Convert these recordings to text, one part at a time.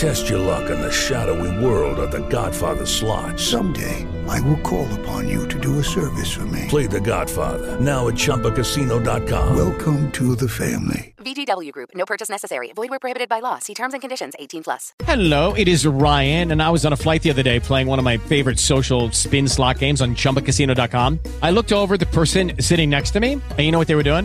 Test your luck in the shadowy world of The Godfather slot. Someday, I will call upon you to do a service for me. Play The Godfather now at ChumbaCasino.com. Welcome to the family. VGW Group. No purchase necessary. Void where prohibited by law. See terms and conditions. 18 plus. Hello, it is Ryan, and I was on a flight the other day playing one of my favorite social spin slot games on ChumbaCasino.com. I looked over at the person sitting next to me, and you know what they were doing?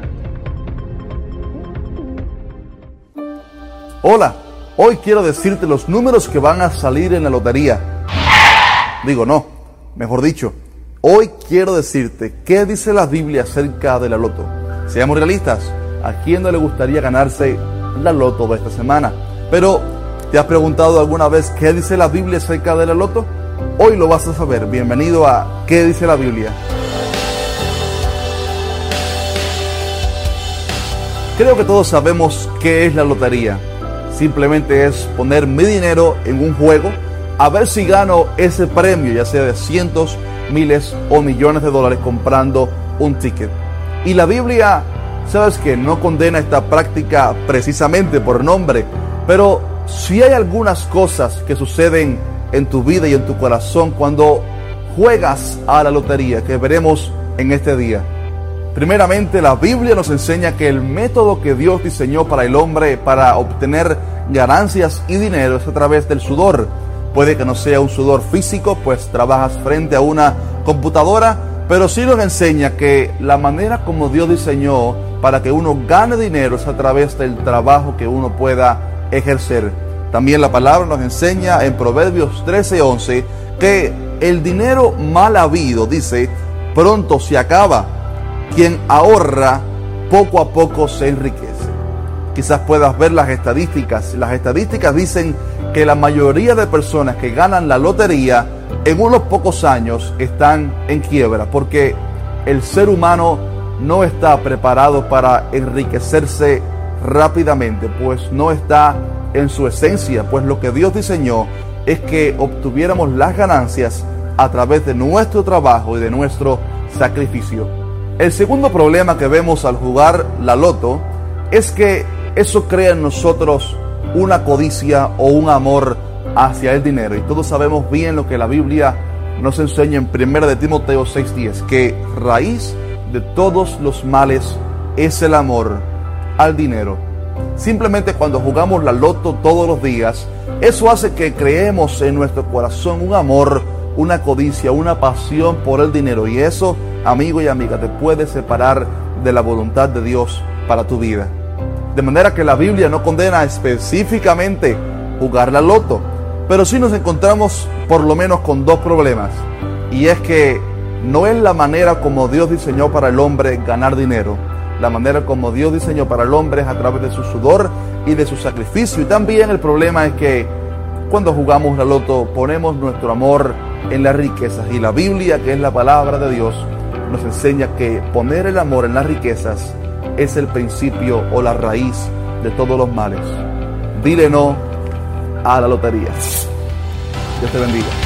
Hola, hoy quiero decirte los números que van a salir en la lotería. Digo, no, mejor dicho, Hoy quiero decirte qué dice la Biblia acerca de la loto. Seamos realistas, ¿a quién no le gustaría ganarse la loto esta semana? Pero, ¿te has preguntado alguna vez qué dice la Biblia acerca de la loto? Hoy lo vas a saber. Bienvenido a ¿Qué dice la Biblia? Creo que todos sabemos qué es la lotería. Simplemente es poner mi dinero en un juego a ver si gano ese premio, ya sea de cientos miles o millones de dólares comprando un ticket. Y la Biblia, sabes que no condena esta práctica precisamente por nombre, pero si hay algunas cosas que suceden en tu vida y en tu corazón cuando juegas a la lotería que veremos en este día. Primeramente, la Biblia nos enseña que el método que Dios diseñó para el hombre para obtener ganancias y dinero es a través del sudor. Puede que no sea un sudor físico, pues trabajas frente a una computadora, pero sí nos enseña que la manera como Dios diseñó para que uno gane dinero es a través del trabajo que uno pueda ejercer. También la palabra nos enseña en Proverbios 13:11 que el dinero mal habido, dice, pronto se acaba. Quien ahorra, poco a poco se enriquece. Quizás puedas ver las estadísticas. Las estadísticas dicen que la mayoría de personas que ganan la lotería en unos pocos años están en quiebra porque el ser humano no está preparado para enriquecerse rápidamente, pues no está en su esencia, pues lo que Dios diseñó es que obtuviéramos las ganancias a través de nuestro trabajo y de nuestro sacrificio. El segundo problema que vemos al jugar la loto es que eso crea en nosotros una codicia o un amor hacia el dinero. Y todos sabemos bien lo que la Biblia nos enseña en 1 de Timoteo 6:10, que raíz de todos los males es el amor al dinero. Simplemente cuando jugamos la loto todos los días, eso hace que creemos en nuestro corazón un amor, una codicia, una pasión por el dinero. Y eso, amigo y amiga, te puede separar de la voluntad de Dios para tu vida. De manera que la Biblia no condena específicamente jugar la loto, pero sí nos encontramos por lo menos con dos problemas. Y es que no es la manera como Dios diseñó para el hombre ganar dinero. La manera como Dios diseñó para el hombre es a través de su sudor y de su sacrificio. Y también el problema es que cuando jugamos la loto ponemos nuestro amor en las riquezas. Y la Biblia, que es la palabra de Dios, nos enseña que poner el amor en las riquezas es el principio o la raíz de todos los males. Dile no a la lotería. Dios te bendiga.